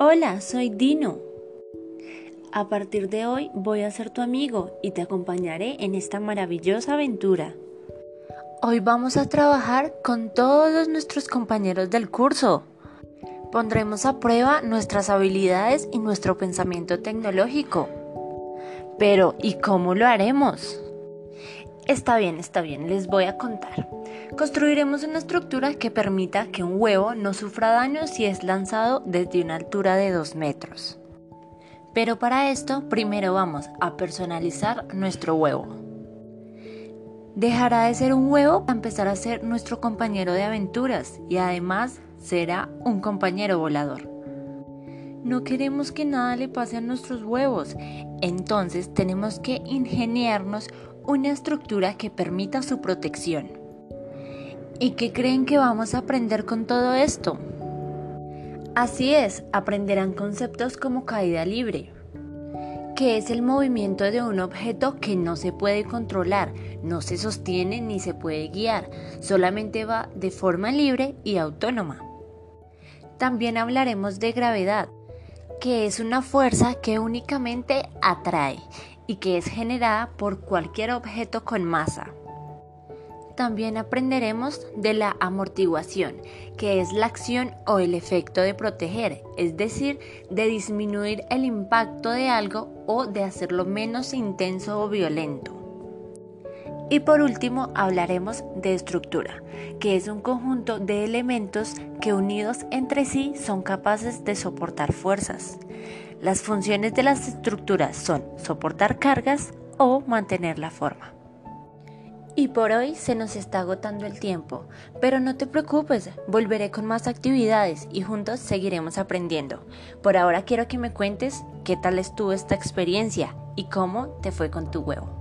Hola, soy Dino. A partir de hoy voy a ser tu amigo y te acompañaré en esta maravillosa aventura. Hoy vamos a trabajar con todos nuestros compañeros del curso. Pondremos a prueba nuestras habilidades y nuestro pensamiento tecnológico. Pero, ¿y cómo lo haremos? Está bien, está bien, les voy a contar. Construiremos una estructura que permita que un huevo no sufra daño si es lanzado desde una altura de 2 metros. Pero para esto primero vamos a personalizar nuestro huevo. Dejará de ser un huevo para empezar a ser nuestro compañero de aventuras y además será un compañero volador. No queremos que nada le pase a nuestros huevos, entonces tenemos que ingeniarnos una estructura que permita su protección. ¿Y qué creen que vamos a aprender con todo esto? Así es, aprenderán conceptos como caída libre, que es el movimiento de un objeto que no se puede controlar, no se sostiene ni se puede guiar, solamente va de forma libre y autónoma. También hablaremos de gravedad, que es una fuerza que únicamente atrae y que es generada por cualquier objeto con masa. También aprenderemos de la amortiguación, que es la acción o el efecto de proteger, es decir, de disminuir el impacto de algo o de hacerlo menos intenso o violento. Y por último hablaremos de estructura, que es un conjunto de elementos que unidos entre sí son capaces de soportar fuerzas. Las funciones de las estructuras son soportar cargas o mantener la forma. Y por hoy se nos está agotando el tiempo, pero no te preocupes, volveré con más actividades y juntos seguiremos aprendiendo. Por ahora quiero que me cuentes qué tal estuvo esta experiencia y cómo te fue con tu huevo.